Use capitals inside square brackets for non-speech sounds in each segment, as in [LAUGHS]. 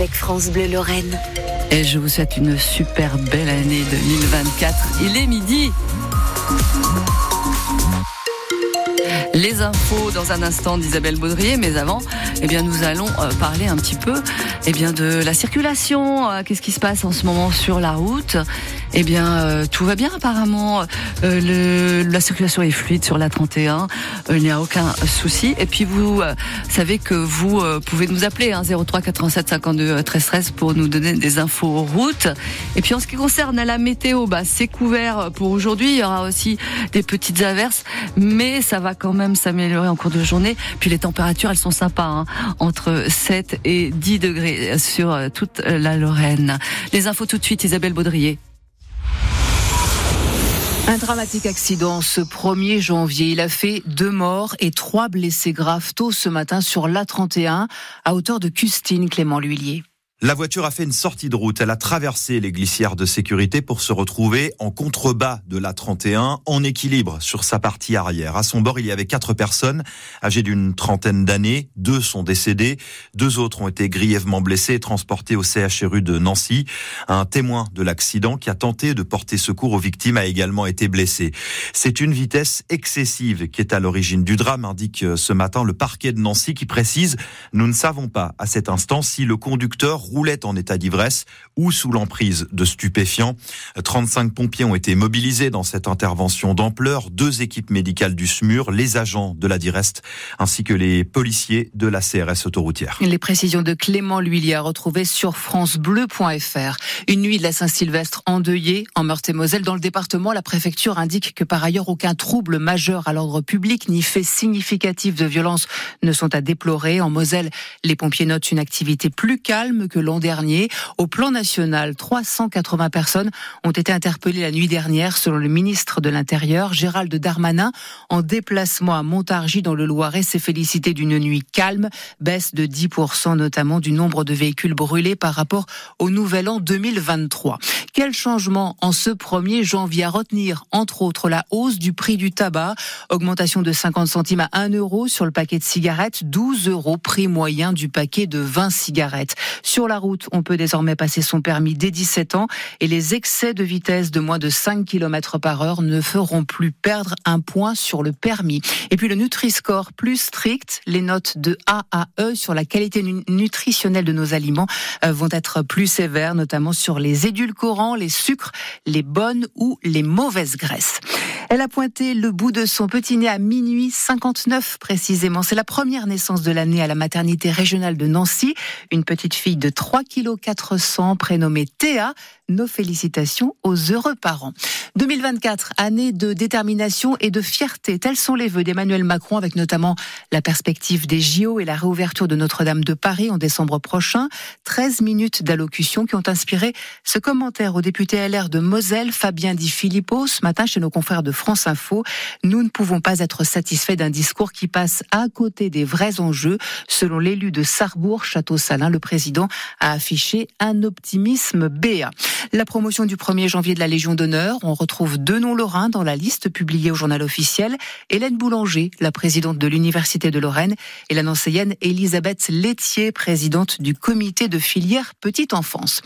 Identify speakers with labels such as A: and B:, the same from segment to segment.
A: avec France Bleu Lorraine.
B: Et je vous souhaite une super belle année 2024. Il est midi. Les infos dans un instant d'Isabelle Baudrier, mais avant, eh bien, nous allons euh, parler un petit peu, eh bien, de la circulation. Euh, Qu'est-ce qui se passe en ce moment sur la route? Eh bien, euh, tout va bien apparemment. La circulation est fluide sur la 31. Euh, il n'y a aucun souci. Et puis vous savez que vous pouvez nous appeler hein, 03 87 52 13 13 pour nous donner des infos route. Et puis en ce qui concerne la météo, bah, c'est couvert pour aujourd'hui. Il y aura aussi des petites averses, mais ça va quand même s'améliorer en cours de journée. Puis les températures, elles sont sympas, hein, entre 7 et 10 degrés sur euh, toute la Lorraine. Les infos tout de suite, Isabelle Baudrier. Un dramatique accident ce 1er janvier. Il a fait deux morts et trois blessés graves tôt ce matin sur l'A31 à hauteur de Custine, Clément Lhuillier.
C: La voiture a fait une sortie de route. Elle a traversé les glissières de sécurité pour se retrouver en contrebas de la 31, en équilibre sur sa partie arrière. À son bord, il y avait quatre personnes âgées d'une trentaine d'années. Deux sont décédées. Deux autres ont été grièvement blessés et transportés au CHRU de Nancy. Un témoin de l'accident qui a tenté de porter secours aux victimes a également été blessé. C'est une vitesse excessive qui est à l'origine du drame, indique ce matin le parquet de Nancy qui précise nous ne savons pas à cet instant si le conducteur roulait en état d'ivresse ou sous l'emprise de stupéfiants. 35 pompiers ont été mobilisés dans cette intervention d'ampleur, deux équipes médicales du SMUR, les agents de la DIREST ainsi que les policiers de la CRS autoroutière.
B: Les précisions de Clément Lhuillier à retrouver sur francebleu.fr. Une nuit de la Saint-Sylvestre endeuillée en Meurthe-et-Moselle dans le département, la préfecture indique que par ailleurs aucun trouble majeur à l'ordre public ni fait significatif de violence ne sont à déplorer. En Moselle, les pompiers notent une activité plus calme que l'an dernier. Au plan national, 380 personnes ont été interpellées la nuit dernière, selon le ministre de l'Intérieur, Gérald Darmanin, en déplacement à Montargis dans le Loiret, s'est félicité d'une nuit calme, baisse de 10% notamment du nombre de véhicules brûlés par rapport au nouvel an 2023. Quel changement en ce 1er janvier à retenir, entre autres, la hausse du prix du tabac, augmentation de 50 centimes à 1 euro sur le paquet de cigarettes, 12 euros prix moyen du paquet de 20 cigarettes. Sur la route, on peut désormais passer son permis dès 17 ans et les excès de vitesse de moins de 5 km par heure ne feront plus perdre un point sur le permis. Et puis le Nutri-Score plus strict, les notes de A à E sur la qualité nutritionnelle de nos aliments euh, vont être plus sévères, notamment sur les édulcorants, les sucres, les bonnes ou les mauvaises graisses. Elle a pointé le bout de son petit nez à minuit 59 précisément. C'est la première naissance de l'année à la maternité régionale de Nancy. Une petite fille de 3 kg 400 prénommée Théa. Nos félicitations aux heureux parents. 2024, année de détermination et de fierté. Tels sont les vœux d'Emmanuel Macron avec notamment la perspective des JO et la réouverture de Notre-Dame de Paris en décembre prochain. 13 minutes d'allocution qui ont inspiré ce commentaire au député LR de Moselle, Fabien Di Filippo, ce matin chez nos confrères de France Info. Nous ne pouvons pas être satisfaits d'un discours qui passe à côté des vrais enjeux. Selon l'élu de Sarrebourg, Château-Salin, le président a affiché un optimisme béat. La promotion du 1er janvier de la Légion d'honneur, on retrouve deux noms lorrains dans la liste publiée au journal officiel. Hélène Boulanger, la présidente de l'Université de Lorraine, et la nancéienne Elisabeth Laitier, présidente du comité de filière petite enfance.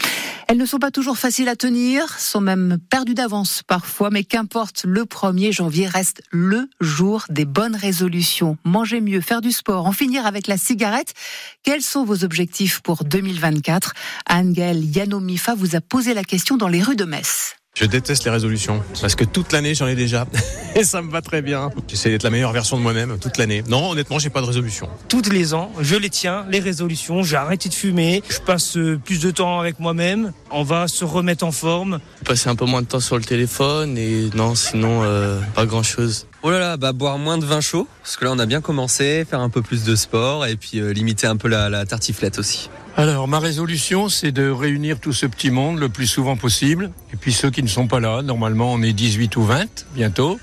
B: Elles ne sont pas toujours faciles à tenir, sont même perdues d'avance parfois, mais qu'importe, le 1er janvier reste le jour des bonnes résolutions. Manger mieux, faire du sport, en finir avec la cigarette. Quels sont vos objectifs pour 2024 Anne-Gaëlle Yanomifa vous a posé question dans les rues de Metz.
D: Je déteste les résolutions parce que toute l'année j'en ai déjà [LAUGHS] et ça me va très bien. J'essaie d'être la meilleure version de moi-même toute l'année. Non, honnêtement, j'ai pas de résolution.
E: Tous les ans, je les tiens, les résolutions. J'ai arrêté de fumer. Je passe plus de temps avec moi-même. On va se remettre en forme.
F: Passer un peu moins de temps sur le téléphone et non, sinon euh, pas grand-chose.
G: Oh là là, bah boire moins de vin chaud parce que là on a bien commencé, faire un peu plus de sport et puis euh, limiter un peu la, la tartiflette aussi.
H: Alors, ma résolution, c'est de réunir tout ce petit monde le plus souvent possible. Et puis ceux qui ne sont pas là, normalement on est 18 ou 20 bientôt.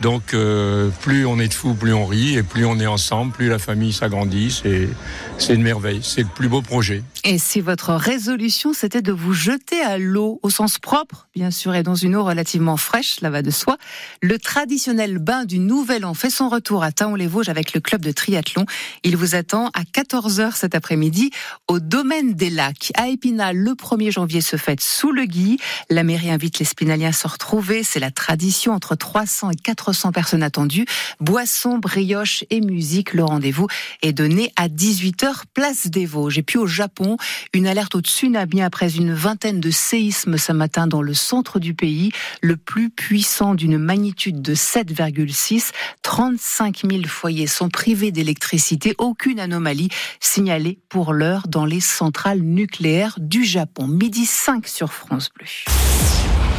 H: Donc euh, plus on est de fous, plus on rit, et plus on est ensemble, plus la famille s'agrandit. C'est une merveille. C'est le plus beau projet.
B: Et si votre résolution, c'était de vous jeter à l'eau, au sens propre, bien sûr, et dans une eau relativement fraîche, là va de soi, le traditionnel bain du Nouvel An fait son retour à Taon-les-Vosges avec le club de triathlon. Il vous attend à 14h cet après-midi au domaine des lacs. À Épinal, le 1er janvier se fête sous le gui. La mairie invite les spinaliens à se retrouver. C'est la tradition entre 300 et 400 personnes attendues. Boissons, brioches et musique. Le rendez-vous est donné à 18h, place des Vosges. Et puis au Japon, une alerte au tsunami après une vingtaine de séismes ce matin dans le centre du pays. Le plus puissant d'une magnitude de 7,6. 35 000 foyers sont privés d'électricité. Aucune anomalie signalée pour l'heure dans les centrales nucléaires du Japon. Midi 5 sur France Bleu.